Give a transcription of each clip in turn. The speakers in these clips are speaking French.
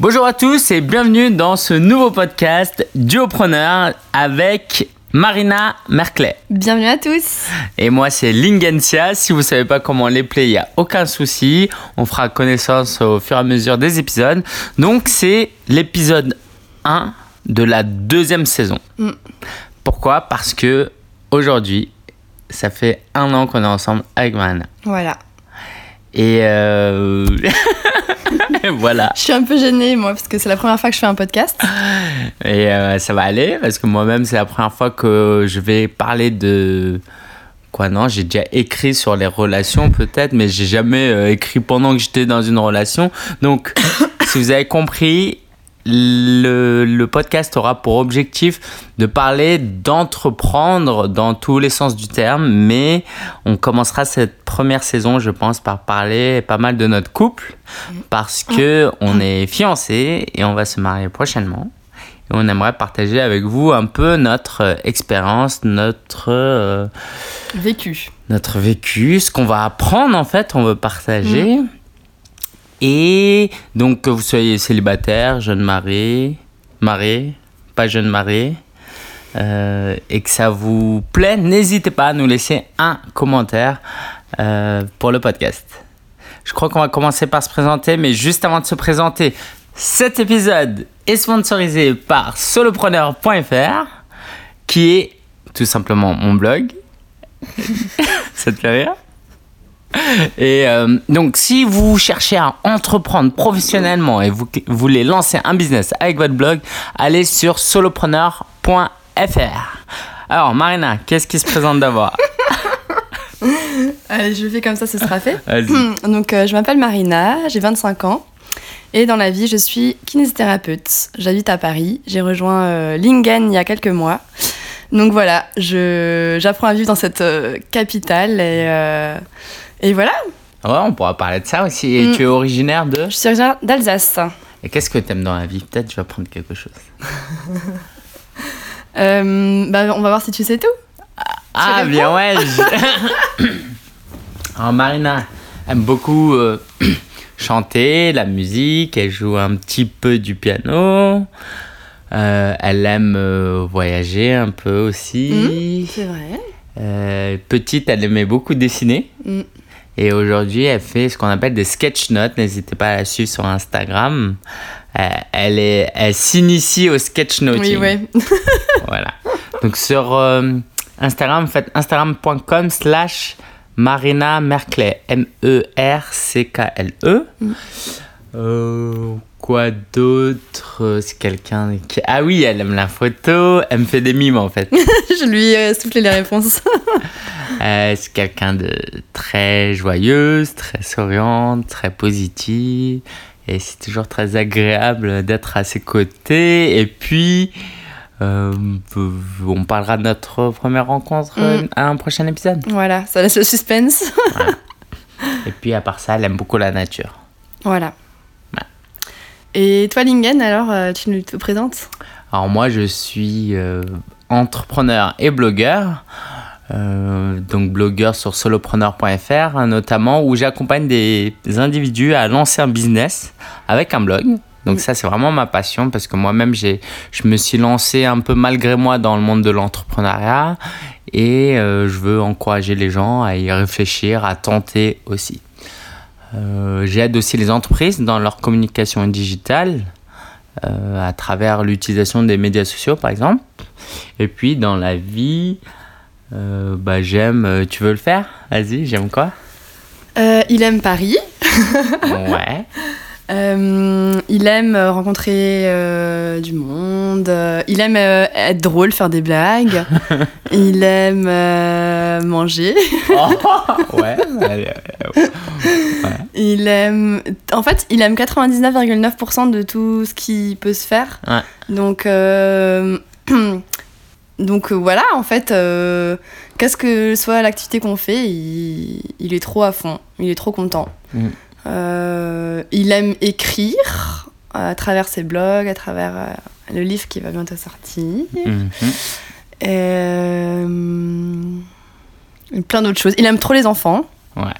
Bonjour à tous et bienvenue dans ce nouveau podcast Duopreneur avec Marina Merclay. Bienvenue à tous. Et moi c'est Lingensia. Si vous savez pas comment les play, il n'y a aucun souci. On fera connaissance au fur et à mesure des épisodes. Donc c'est l'épisode 1 de la deuxième saison. Mm. Pourquoi? Parce que aujourd'hui, ça fait un an qu'on est ensemble avec Marina. Voilà. Et euh... voilà. Je suis un peu gênée, moi, parce que c'est la première fois que je fais un podcast. Et euh, ça va aller parce que moi-même, c'est la première fois que je vais parler de. Quoi, non J'ai déjà écrit sur les relations, peut-être, mais j'ai jamais euh, écrit pendant que j'étais dans une relation. Donc, si vous avez compris, le, le, podcast aura pour objectif de parler d'entreprendre dans tous les sens du terme, mais on commencera cette première saison, je pense, par parler pas mal de notre couple, parce que on est fiancés et on va se marier prochainement. Et on aimerait partager avec vous un peu notre expérience, notre euh, vécu. Notre vécu, ce qu'on va apprendre en fait, on veut partager. Mmh. Et donc, que vous soyez célibataire, jeune marié, marié, pas jeune marié, euh, et que ça vous plaît, n'hésitez pas à nous laisser un commentaire euh, pour le podcast. Je crois qu'on va commencer par se présenter, mais juste avant de se présenter, cet épisode est sponsorisé par solopreneur.fr, qui est tout simplement mon blog. ça te fait et euh, donc, si vous cherchez à entreprendre professionnellement et vous voulez lancer un business avec votre blog, allez sur solopreneur.fr. Alors, Marina, qu'est-ce qui se présente d'abord? Allez, je le fais comme ça, ce sera fait. Donc, euh, je m'appelle Marina, j'ai 25 ans. Et dans la vie, je suis kinésithérapeute. J'habite à Paris. J'ai rejoint euh, Lingen il y a quelques mois. Donc voilà, j'apprends à vivre dans cette euh, capitale et, euh, et voilà. Ouais, on pourra parler de ça aussi. Et mm. tu es originaire de Je suis originaire d'Alsace. Et qu'est-ce que tu aimes dans la vie? Peut-être je vais apprendre quelque chose. euh, bah, on va voir si tu sais tout. Ah, bien ouais. Alors, Marina aime beaucoup euh, chanter, la musique, elle joue un petit peu du piano. Euh, elle aime voyager un peu aussi. Mmh, c'est vrai. Petite, elle aimait beaucoup dessiner. Mmh. Et aujourd'hui, elle fait ce qu'on appelle des sketch notes. N'hésitez pas à la suivre sur Instagram. elle est, elle s'initie au sketch noting. Oui, oui. voilà. Donc sur Instagram, faites instagram.com slash Marina Merclay. M-E-R-C-K-L-E. Mmh. Euh, quoi d'autre? C'est quelqu'un qui... Ah oui, elle aime la photo, elle me fait des mimes en fait. Je lui ai soufflé les réponses. euh, c'est quelqu'un de très joyeuse, très souriante, très positive. Et c'est toujours très agréable d'être à ses côtés. Et puis, euh, on parlera de notre première rencontre Mm. à un prochain épisode. Voilà, ça laisse le suspense. Voilà. Et puis, à part ça, elle aime beaucoup la nature. Voilà. Et toi, Lingen, alors, euh, tu nous te présentes? Alors moi, je suis euh, entrepreneur et blogueur. Euh, donc blogueur sur solopreneur.fr hein, notamment où j'accompagne des, individus à lancer un business avec un blog. Donc ça c'est vraiment ma passion parce que moi-même j'ai je me suis lancé un peu malgré moi dans le monde de l'entrepreneuriat et euh, je veux encourager les gens à y réfléchir, à tenter aussi. Euh, J'aide aussi les entreprises dans leur communication digitale à travers l'utilisation des médias sociaux, par exemple. Et puis dans la vie, euh, bah, j'aime. Tu veux le faire? Vas-y, j'aime quoi? Il aime Paris. ouais. Euh, il aime rencontrer euh, du monde. Il aime euh, être drôle, faire des blagues. il aime manger. oh, ouais, ouais, ouais. Il aime. En fait, il aime 99,9% de tout ce qui peut se faire. Ouais. Donc. Donc voilà, en fait, qu'est-ce que soit l'activité qu'on fait, il, il, est trop à fond, il est trop content. Mm. Euh, il aime écrire à travers ses blogs, à travers euh, le livre qui va bientôt sortir. Mm -hmm. euh, plein d'autres choses. Il aime trop les enfants. Ouais.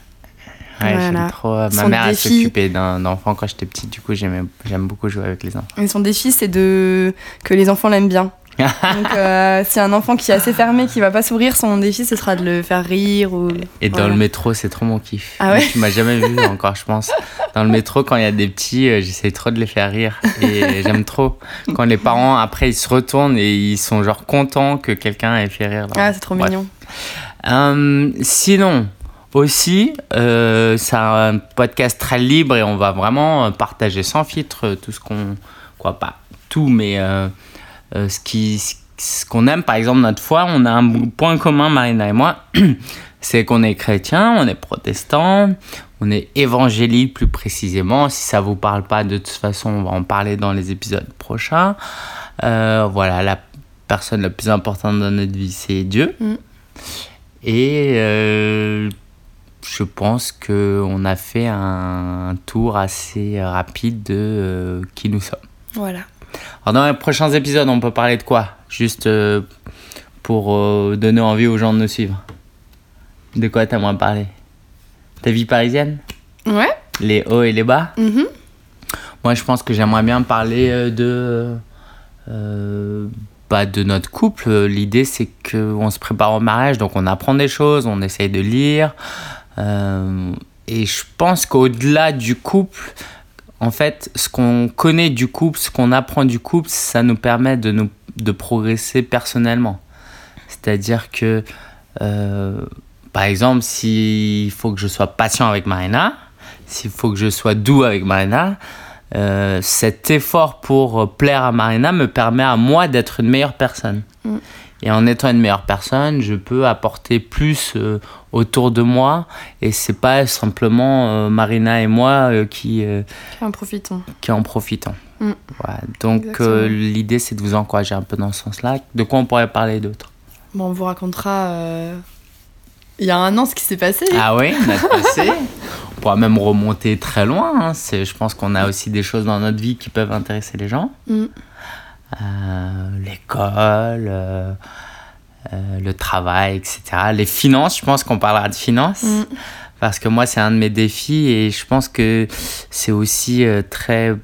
j'aime trop. Ma mère, s'occupait d'un enfant quand j'étais petite, du coup, j'aime beaucoup jouer avec les enfants. Et son défi, c'est de... que les enfants l'aiment bien. Donc, euh, si un enfant qui est assez fermé, qui va pas s'ouvrir, son défi, ce sera de le faire rire. Ou... Et dans le métro, c'est trop mon kiff. Ah ouais Tu m'as jamais vu encore, je pense. Dans le métro, quand il y a des petits, euh, j'essaie trop de les faire rire. Et j'aime trop. Quand les parents, après, ils se retournent et ils sont genre contents que quelqu'un ait fait rire. Ah, c'est trop mignon. Euh, sinon, aussi, c'est un podcast très libre et on va vraiment partager sans filtre tout ce qu'on. Quoi, pas tout, mais euh, ce qui ce qu'on aime, par exemple, notre foi, on a un point commun, Marina et moi, c'est qu'on est chrétien, on est protestant, on est évangélique plus précisément. Si ça vous parle pas, de toute façon, on va en parler dans les épisodes prochains. Euh, voilà, la personne la plus importante dans notre vie, c'est Dieu. Mm. Et euh, je pense qu'on a fait un tour assez rapide de qui nous sommes. Voilà. Alors dans les prochains épisodes, on peut parler de quoi? Juste euh, pour euh, donner envie aux gens de nous suivre. De quoi t'aimerais parler Ta vie parisienne? Ouais. Les hauts et les bas? Mm-hmm. Moi, je pense que j'aimerais bien parler euh, de... Bah, de notre couple. L'idée, c'est qu'on se prépare au mariage, donc on apprend des choses, on essaye de lire. et je pense qu'au-delà du couple, en fait, ce qu'on connaît du couple, ce qu'on apprend du couple, ça nous permet de, nous, de progresser personnellement. C'est-à-dire que, euh, par exemple, s'il faut que je sois patient avec Marina, s'il faut que je sois doux avec Marina, euh, cet effort pour plaire à Marina me permet à moi d'être une meilleure personne. Mm. Et en étant une meilleure personne, je peux apporter plus euh, autour de moi. Et c'est pas simplement euh, Marina et moi euh, qui, qui en profitons. Qui en profitons. Mm. Donc l'idée, c'est de vous encourager un peu dans ce sens-là. De quoi on pourrait parler d'autre? Bon, On vous racontera il y a un an ce qui s'est passé. Ah oui, passé. on pourra même remonter très loin. Hein. Je pense qu'on a aussi des choses dans notre vie qui peuvent intéresser les gens. Mm. Euh, l'école, euh, euh, le travail, etc. Les finances, je pense qu'on parlera de finances. Mm. Parce que moi, c'est un de mes défis et je pense que c'est aussi très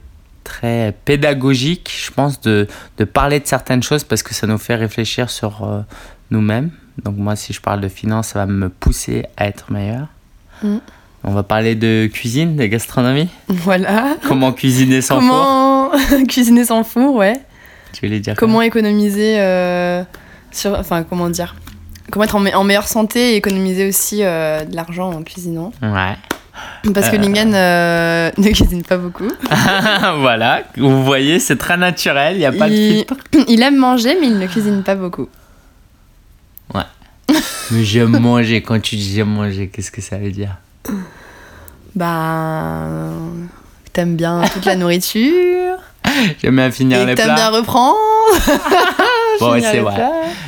très pédagogique, je pense, de, de, parler de certaines choses parce que ça nous fait réfléchir sur nous-mêmes. Donc moi, si je parle de finances, ça va me pousser à être meilleur. Mm. On va parler de cuisine, de gastronomie. Voilà. Comment cuisiner sans four. Comment cuisiner sans four, ouais. Tu voulais dire Comment économiser euh, sur, Enfin, comment dire Comment être en, meilleure santé et économiser aussi euh, de l'argent en cuisinant. Ouais. Parce que euh. Lingen ne cuisine pas beaucoup. voilà, vous voyez, c'est très naturel, il n'y a pas de filtre. Il aime manger, mais il ne cuisine pas beaucoup. Ouais. mais j'aime manger. Quand tu dis j'aime manger, qu'est-ce que ça veut dire? Bah. T'aimes bien toute la nourriture. J'aime bien finir et les plats. T'aimes bien reprendre. bon, c'est vrai.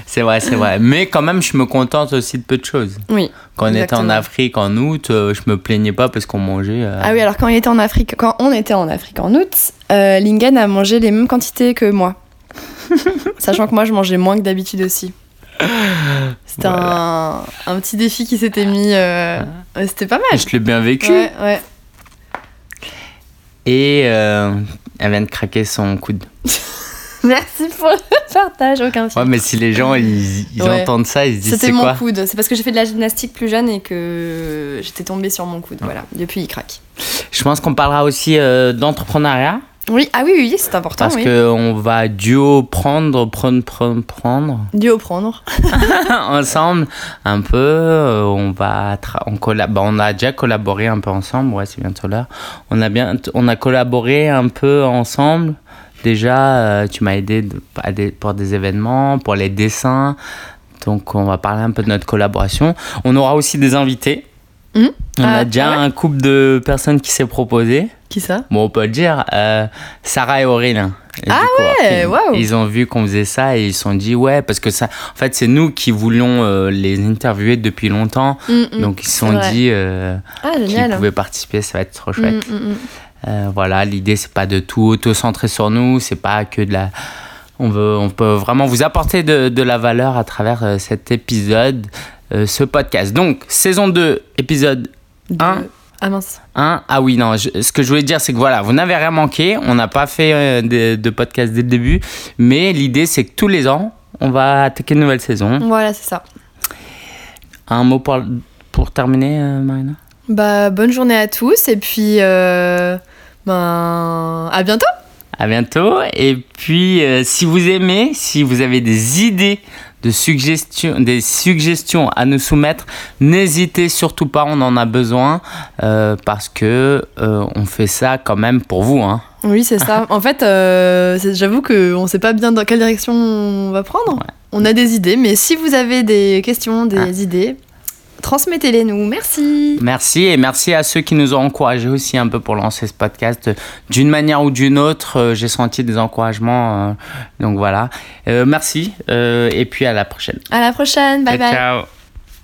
C'est vrai, c'est vrai. Mais quand même, je me contente aussi de peu de choses. Oui. Quand on était en Afrique en août, euh, je me plaignais pas parce qu'on mangeait. Euh, ah oui, alors quand on était en Afrique, quand on était en Afrique en août, euh, Lingen a mangé les mêmes quantités que moi. Sachant que moi, je mangeais moins que d'habitude aussi. C'était un, un, petit défi qui s'était mis. C'était pas mal. Je l'ai bien vécu. Ouais, ouais. Et elle vient de craquer son coude. Merci pour le partage, aucun Ouais, mais si les gens ils, entendent ça, ils se disent C'était mon coude. C'est parce que j'ai fait de la gymnastique plus jeune et que j'étais tombée sur mon coude. Voilà. Depuis, il craque. Je pense qu'on parlera aussi euh, d'entrepreneuriat. Oui, ah oui, oui, c'est important. Parce qu'on va duo prendre, prendre, prendre, prendre. Duo prendre. ensemble, un peu. Euh, on va, on, bah, on a déjà collaboré un peu ensemble. Ouais, c'est bientôt là. On a bien, on a collaboré un peu ensemble. Déjà, euh, tu m'as aidé pour des événements, pour les dessins. Donc, on va parler un peu de notre collaboration. On aura aussi des invités. Mmh. On a ah, déjà un couple de personnes qui s'est proposé. Qui ça? Bon, on peut le dire. Euh, Sarah et Aurélien. ah ouais, waouh Ils ont vu qu'on faisait ça et ils se sont dit ouais, parce que ça, en fait, c'est nous qui voulions euh, les interviewer depuis longtemps. Mm, mm. donc ils se sont dit euh, ah, qu'ils pouvaient participer, ça va être trop chouette. Mm, voilà, l'idée c'est pas de tout auto-centrer sur nous, c'est pas que de la. On, veut, on peut vraiment vous apporter de, de la valeur à travers cet épisode, ce podcast. Donc, saison 2, épisode 1 Ah mince. Hein? Ah oui, non, ce que je voulais dire, c'est que voilà, vous n'avez rien manqué. On n'a pas fait euh, de, de, podcast dès le début. Mais l'idée, c'est que tous les ans, on va attaquer une nouvelle saison. Voilà, c'est ça. Un mot pour, pour terminer, euh, Marina? Bah, bonne journée à tous et puis euh, ben, à bientôt. À bientôt. Et puis, si vous aimez, si vous avez des idées de suggestions, des suggestions à nous soumettre, n'hésitez surtout pas, on en a besoin parce que on fait ça quand même pour vous. Hein. Oui, c'est ça. En fait, j'avoue qu'on ne sait pas bien dans quelle direction on va prendre. On a des idées, mais si vous avez des questions, des ah. idées, transmettez-les nous. Merci. Merci et merci à ceux qui nous ont encouragés aussi un peu pour lancer ce podcast. D'une manière ou d'une autre, euh, j'ai senti des encouragements. Euh, donc voilà. Euh, merci et puis à la prochaine. À la prochaine. Bye bye. Ciao.